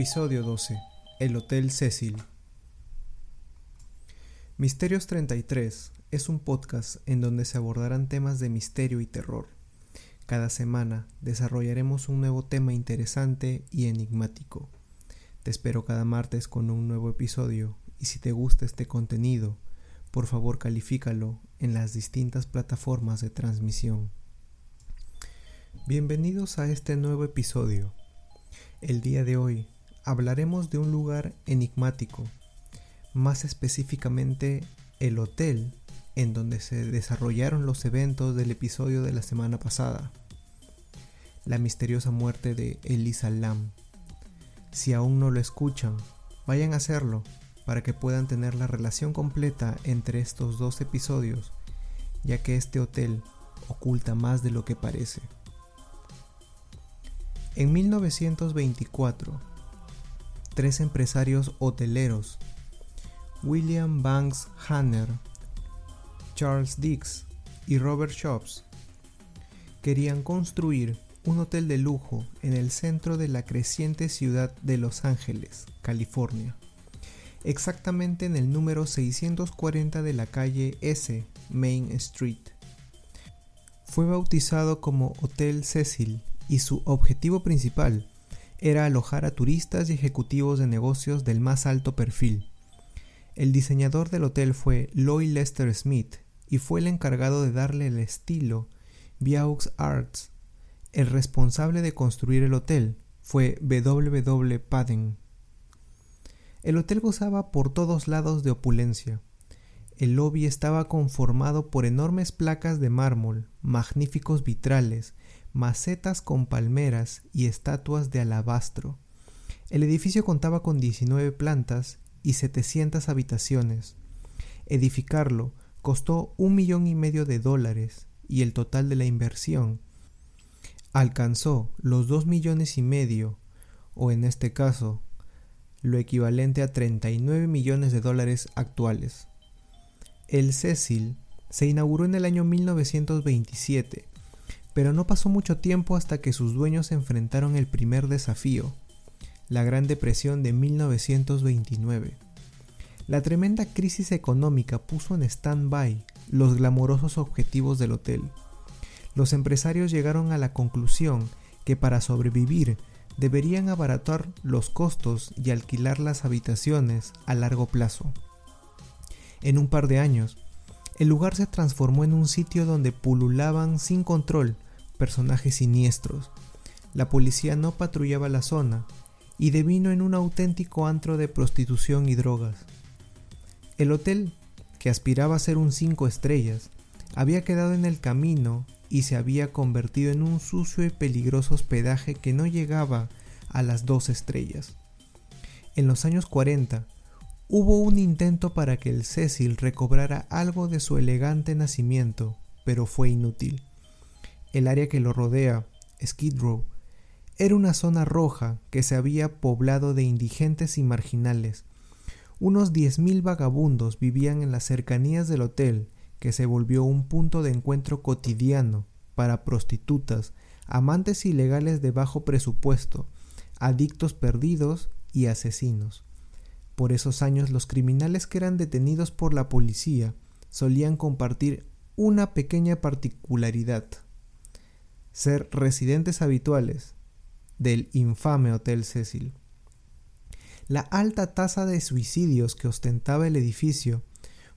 Episodio 12. El Hotel Cecil. Misterios 33 es un podcast en donde se abordarán temas de misterio y terror. Cada semana desarrollaremos un nuevo tema interesante y enigmático. Te espero cada martes con un nuevo episodio y si te gusta este contenido, por favor califícalo en las distintas plataformas de transmisión. Bienvenidos a este nuevo episodio el día de hoy hablaremos de un lugar enigmático, más específicamente el hotel en donde se desarrollaron los eventos del episodio de la semana pasada, la misteriosa muerte de Elisa Lam. Si aún no lo escuchan, vayan a hacerlo para que puedan tener la relación completa entre estos dos episodios, ya que este hotel oculta más de lo que parece. En 1924, tres empresarios hoteleros, William Banks Hanner, Charles Dix y Robert Shops, querían construir un hotel de lujo en el centro de la creciente ciudad de Los Ángeles, California, exactamente en el número 640 de la calle S, Main Street. Fue bautizado como Hotel Cecil y su objetivo principal era alojar a turistas y ejecutivos de negocios del más alto perfil. El diseñador del hotel fue Lloyd Lester Smith y fue el encargado de darle el estilo Viaux Arts. El responsable de construir el hotel fue W. Padden. El hotel gozaba por todos lados de opulencia. El lobby estaba conformado por enormes placas de mármol, magníficos vitrales, macetas con palmeras y estatuas de alabastro. El edificio contaba con 19 plantas y 700 habitaciones. Edificarlo costó un millón y medio de dólares y el total de la inversión alcanzó los dos millones y medio, o en este caso, lo equivalente a 39 millones de dólares actuales. El Cecil se inauguró en el año 1927 pero no pasó mucho tiempo hasta que sus dueños enfrentaron el primer desafío, la Gran Depresión de 1929. La tremenda crisis económica puso en stand-by los glamorosos objetivos del hotel. Los empresarios llegaron a la conclusión que para sobrevivir deberían abaratar los costos y alquilar las habitaciones a largo plazo. En un par de años, el lugar se transformó en un sitio donde pululaban sin control personajes siniestros. La policía no patrullaba la zona y devino en un auténtico antro de prostitución y drogas. El hotel, que aspiraba a ser un cinco estrellas, había quedado en el camino y se había convertido en un sucio y peligroso hospedaje que no llegaba a las dos estrellas. En los años 40, Hubo un intento para que el Cecil recobrara algo de su elegante nacimiento, pero fue inútil. El área que lo rodea, Skid Row, era una zona roja que se había poblado de indigentes y marginales. Unos 10.000 vagabundos vivían en las cercanías del hotel, que se volvió un punto de encuentro cotidiano para prostitutas, amantes ilegales de bajo presupuesto, adictos perdidos y asesinos. Por esos años los criminales que eran detenidos por la policía solían compartir una pequeña particularidad, ser residentes habituales del infame Hotel Cecil. La alta tasa de suicidios que ostentaba el edificio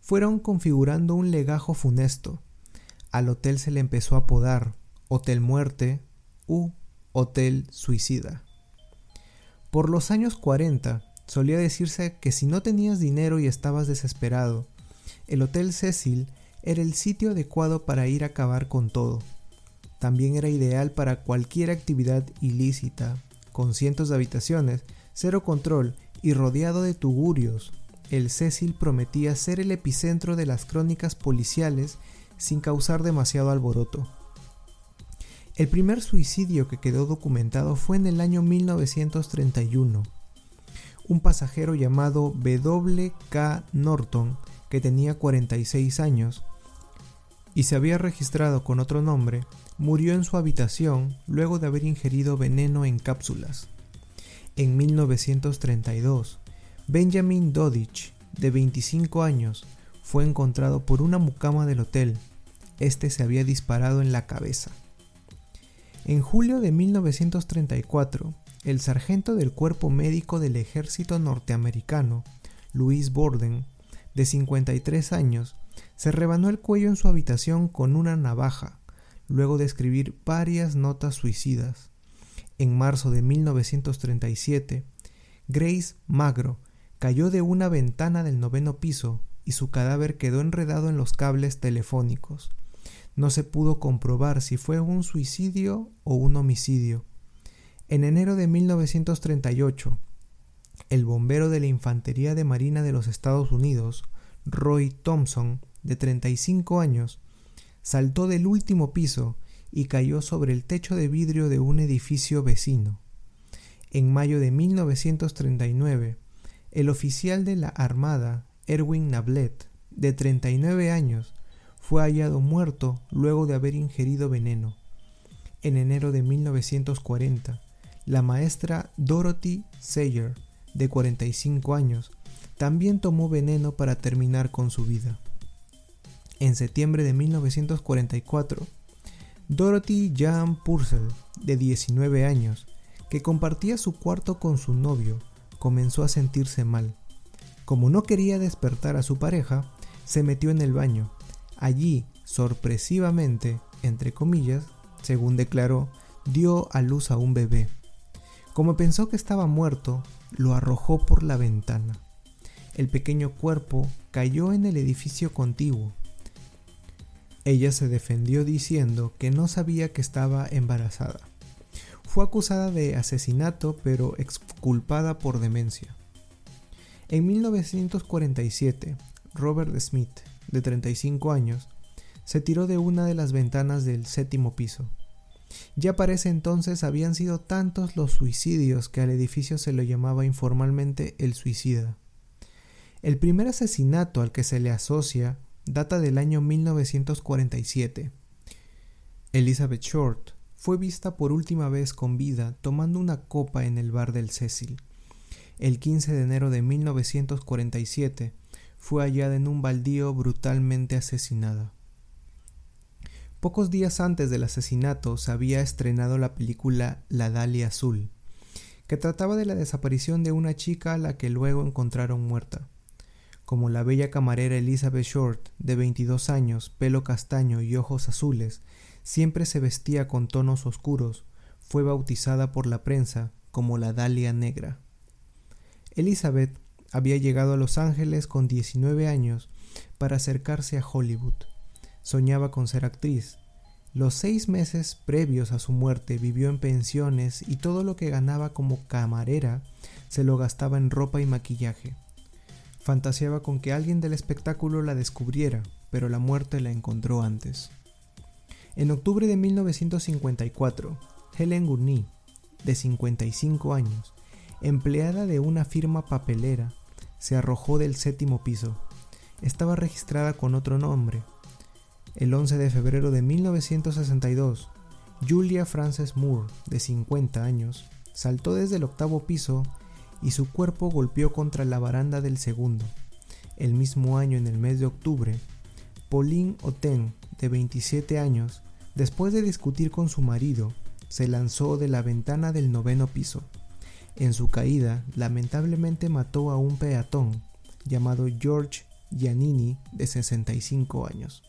fueron configurando un legajo funesto. Al hotel se le empezó a apodar Hotel Muerte u Hotel Suicida. Por los años 40, Solía decirse que si no tenías dinero y estabas desesperado, el Hotel Cecil era el sitio adecuado para ir a acabar con todo. También era ideal para cualquier actividad ilícita, con cientos de habitaciones, cero control y rodeado de tugurios. El Cecil prometía ser el epicentro de las crónicas policiales sin causar demasiado alboroto. El primer suicidio que quedó documentado fue en el año 1931 un pasajero llamado W.K. Norton, que tenía 46 años y se había registrado con otro nombre, murió en su habitación luego de haber ingerido veneno en cápsulas. En 1932, Benjamin Dodich, de 25 años, fue encontrado por una mucama del hotel. Este se había disparado en la cabeza. En julio de 1934, el sargento del cuerpo médico del ejército norteamericano, Louis Borden, de 53 años, se rebanó el cuello en su habitación con una navaja, luego de escribir varias notas suicidas. En marzo de 1937, Grace Magro cayó de una ventana del noveno piso y su cadáver quedó enredado en los cables telefónicos. No se pudo comprobar si fue un suicidio o un homicidio. En enero de 1938, el bombero de la Infantería de Marina de los Estados Unidos, Roy Thompson, de 35 años, saltó del último piso y cayó sobre el techo de vidrio de un edificio vecino. En mayo de 1939, el oficial de la Armada, Erwin Nablet, de 39 años, fue hallado muerto luego de haber ingerido veneno. En enero de 1940, la maestra Dorothy Sayer, de 45 años, también tomó veneno para terminar con su vida. En septiembre de 1944, Dorothy Jan Purcell, de 19 años, que compartía su cuarto con su novio, comenzó a sentirse mal. Como no quería despertar a su pareja, se metió en el baño. Allí, sorpresivamente, entre comillas, según declaró, dio a luz a un bebé. Como pensó que estaba muerto, lo arrojó por la ventana. El pequeño cuerpo cayó en el edificio contiguo. Ella se defendió diciendo que no sabía que estaba embarazada. Fue acusada de asesinato pero exculpada por demencia. En 1947, Robert Smith, de 35 años, se tiró de una de las ventanas del séptimo piso. Ya para ese entonces habían sido tantos los suicidios que al edificio se lo llamaba informalmente el suicida. El primer asesinato al que se le asocia data del año 1947. Elizabeth Short fue vista por última vez con vida tomando una copa en el bar del Cecil. El 15 de enero de 1947 fue hallada en un baldío brutalmente asesinada. Pocos días antes del asesinato se había estrenado la película La Dalia Azul, que trataba de la desaparición de una chica a la que luego encontraron muerta como la bella camarera Elizabeth Short, de 22 años, pelo castaño y ojos azules, siempre se vestía con tonos oscuros, fue bautizada por la prensa como la Dalia Negra. Elizabeth había llegado a Los Ángeles con 19 años para acercarse a Hollywood. Soñaba con ser actriz. Los seis meses previos a su muerte vivió en pensiones y todo lo que ganaba como camarera se lo gastaba en ropa y maquillaje. Fantaseaba con que alguien del espectáculo la descubriera, pero la muerte la encontró antes. En octubre de 1954, Helen Gurney, de 55 años, empleada de una firma papelera, se arrojó del séptimo piso. Estaba registrada con otro nombre. El 11 de febrero de 1962, Julia Frances Moore, de 50 años, saltó desde el octavo piso y su cuerpo golpeó contra la baranda del segundo. El mismo año, en el mes de octubre, Pauline Oten, de 27 años, después de discutir con su marido, se lanzó de la ventana del noveno piso. En su caída, lamentablemente mató a un peatón llamado George Giannini, de 65 años.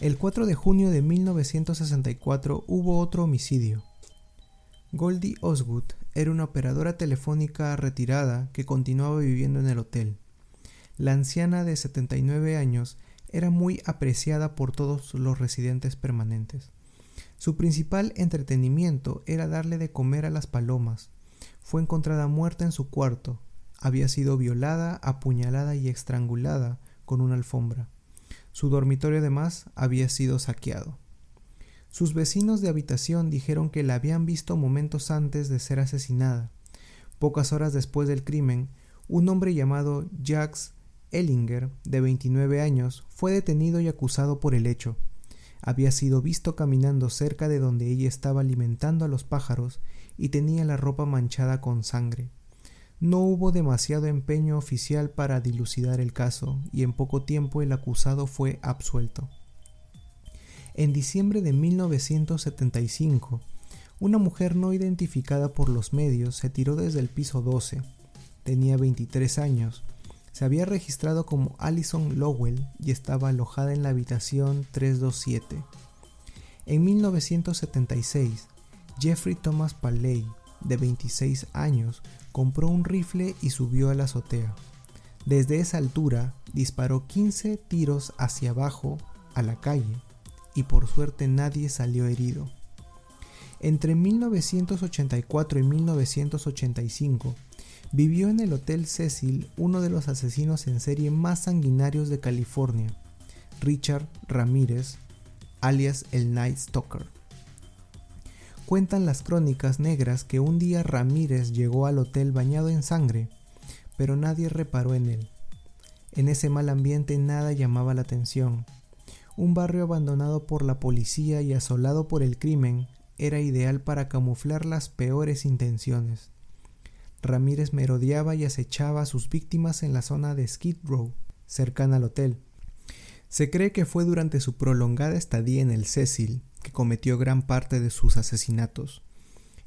El 4 de junio de 1964 hubo otro homicidio. Goldie Osgood era una operadora telefónica retirada que continuaba viviendo en el hotel. La anciana de 79 años era muy apreciada por todos los residentes permanentes. Su principal entretenimiento era darle de comer a las palomas. Fue encontrada muerta en su cuarto. Había sido violada, apuñalada y estrangulada con una alfombra. Su dormitorio además había sido saqueado. Sus vecinos de habitación dijeron que la habían visto momentos antes de ser asesinada. Pocas horas después del crimen, un hombre llamado Jacques Ellinger, de 29 años, fue detenido y acusado por el hecho. Había sido visto caminando cerca de donde ella estaba alimentando a los pájaros y tenía la ropa manchada con sangre. No hubo demasiado empeño oficial para dilucidar el caso y en poco tiempo el acusado fue absuelto. En diciembre de 1975, una mujer no identificada por los medios se tiró desde el piso 12. Tenía 23 años se había registrado como Alison Lowell y estaba alojada en la habitación 327. En 1976, Jeffrey Thomas Paley, de 26 años, compró un rifle y subió a la azotea. Desde esa altura disparó 15 tiros hacia abajo a la calle y por suerte nadie salió herido. Entre 1984 y 1985 vivió en el Hotel Cecil uno de los asesinos en serie más sanguinarios de California, Richard Ramírez, alias el Night Stalker. Cuentan las crónicas negras que un día Ramírez llegó al hotel bañado en sangre, pero nadie reparó en él. En ese mal ambiente nada llamaba la atención. Un barrio abandonado por la policía y asolado por el crimen era ideal para camuflar las peores intenciones. Ramírez merodeaba y acechaba a sus víctimas en la zona de Skid Row, cercana al hotel. Se cree que fue durante su prolongada estadía en el Cecil que cometió gran parte de sus asesinatos,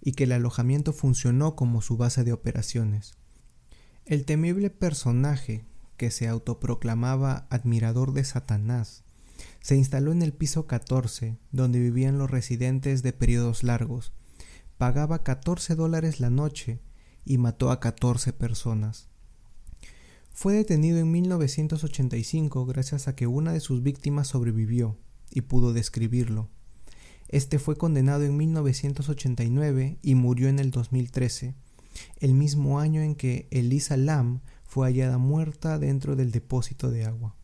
y que el alojamiento funcionó como su base de operaciones. El temible personaje, que se autoproclamaba admirador de Satanás, se instaló en el piso 14, donde vivían los residentes de periodos largos. Pagaba 14 dólares la noche y mató a 14 personas. Fue detenido en 1985 gracias a que una de sus víctimas sobrevivió y pudo describirlo. Este fue condenado en 1989 y murió en el 2013, el mismo año en que Elisa Lam fue hallada muerta dentro del depósito de agua.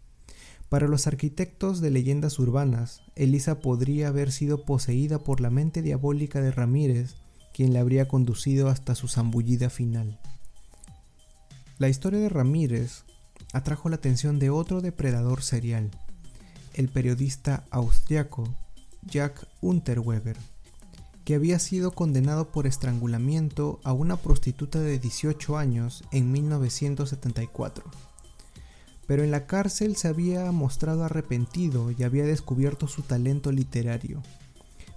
Para los arquitectos de leyendas urbanas, Elisa podría haber sido poseída por la mente diabólica de Ramírez quien le habría conducido hasta su zambullida final. La historia de Ramírez atrajo la atención de otro depredador serial, el periodista austriaco Jack Unterweger, que había sido condenado por estrangulamiento a una prostituta de 18 años en 1974. Pero en la cárcel se había mostrado arrepentido y había descubierto su talento literario.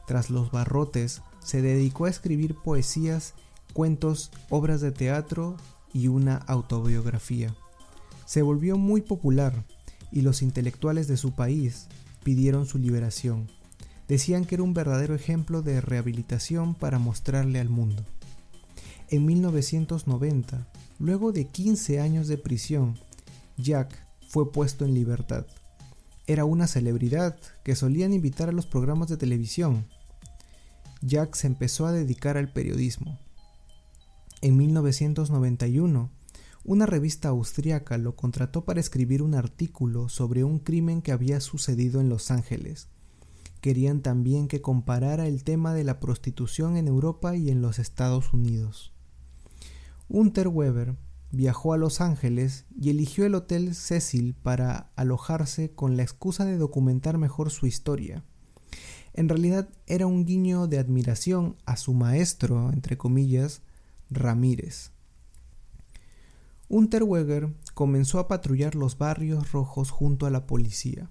Tras los barrotes, se dedicó a escribir poesías, cuentos, obras de teatro y una autobiografía. Se volvió muy popular y los intelectuales de su país pidieron su liberación. Decían que era un verdadero ejemplo de rehabilitación para mostrarle al mundo. En 1990, luego de 15 años de prisión, Jack fue puesto en libertad. Era una celebridad que solían invitar a los programas de televisión Jack se empezó a dedicar al periodismo. En 1991, una revista austríaca lo contrató para escribir un artículo sobre un crimen que había sucedido en Los Ángeles. Querían también que comparara el tema de la prostitución en Europa y en los Estados Unidos. Unterweber viajó a Los Ángeles y eligió el Hotel Cecil para alojarse con la excusa de documentar mejor su historia. En realidad era un guiño de admiración a su maestro, entre comillas, Ramírez. Unterweger comenzó a patrullar los barrios rojos junto a la policía.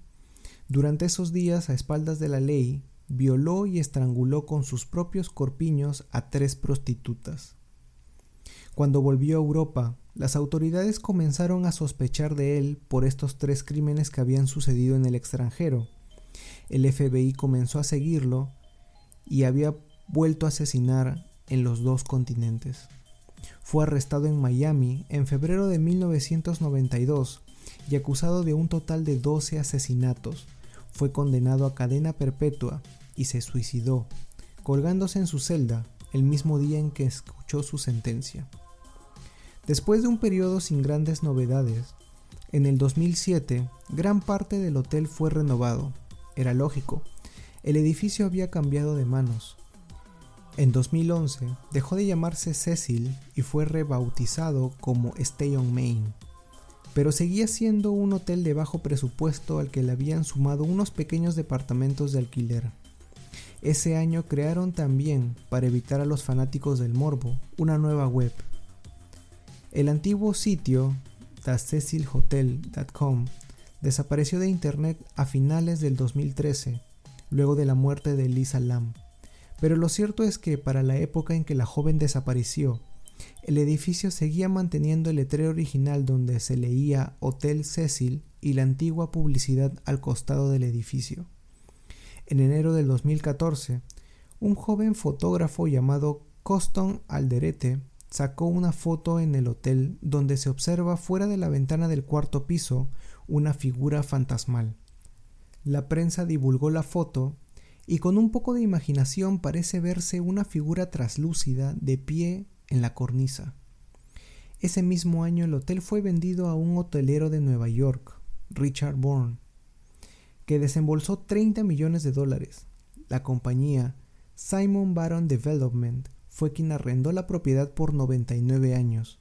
Durante esos días, a espaldas de la ley, violó y estranguló con sus propios corpiños a tres prostitutas. Cuando volvió a Europa, las autoridades comenzaron a sospechar de él por estos tres crímenes que habían sucedido en el extranjero, el FBI comenzó a seguirlo y había vuelto a asesinar en los dos continentes. Fue arrestado en Miami en febrero de 1992 y acusado de un total de 12 asesinatos. Fue condenado a cadena perpetua y se suicidó, colgándose en su celda el mismo día en que escuchó su sentencia. Después de un periodo sin grandes novedades, en el 2007 gran parte del hotel fue renovado era lógico. El edificio había cambiado de manos. En 2011 dejó de llamarse Cecil y fue rebautizado como Stay on Main. Pero seguía siendo un hotel de bajo presupuesto al que le habían sumado unos pequeños departamentos de alquiler. Ese año crearon también, para evitar a los fanáticos del morbo, una nueva web. El antiguo sitio, thececilhotel.com, desapareció de internet a finales del 2013, luego de la muerte de Lisa Lam. Pero lo cierto es que para la época en que la joven desapareció, el edificio seguía manteniendo el letrero original donde se leía Hotel Cecil y la antigua publicidad al costado del edificio. En enero del 2014, un joven fotógrafo llamado Coston Alderete sacó una foto en el hotel donde se observa fuera de la ventana del cuarto piso una figura fantasmal. La prensa divulgó la foto y con un poco de imaginación parece verse una figura traslúcida de pie en la cornisa. Ese mismo año el hotel fue vendido a un hotelero de Nueva York, Richard Bourne, que desembolsó 30 millones de dólares. La compañía Simon Baron Development fue quien arrendó la propiedad por 99 años.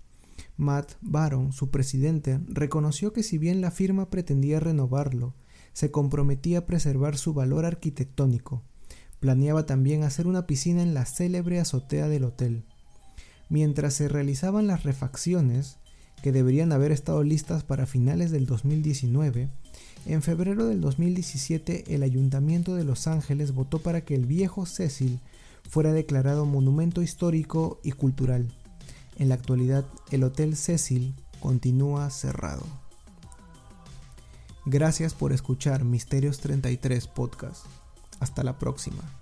Matt Baron, su presidente, reconoció que si bien la firma pretendía renovarlo, se comprometía a preservar su valor arquitectónico. Planeaba también hacer una piscina en la célebre azotea del hotel. Mientras se realizaban las refacciones, que deberían haber estado listas para finales del 2019, en febrero del 2017 el Ayuntamiento de Los Ángeles votó para que el viejo Cecil fuera declarado monumento histórico y cultural. En la actualidad el Hotel Cecil continúa cerrado. Gracias por escuchar Misterios 33 Podcast. Hasta la próxima.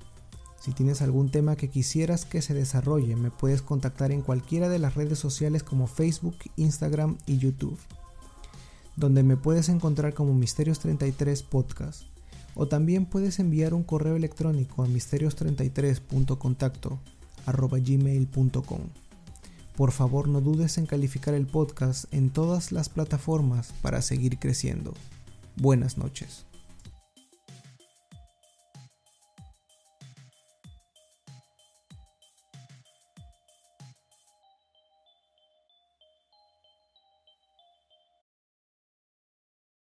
Si tienes algún tema que quisieras que se desarrolle, me puedes contactar en cualquiera de las redes sociales como Facebook, Instagram y YouTube, donde me puedes encontrar como Misterios33 Podcast. O también puedes enviar un correo electrónico a misterios33.contacto.gmail.com. Por favor no dudes en calificar el podcast en todas las plataformas para seguir creciendo. Buenas noches.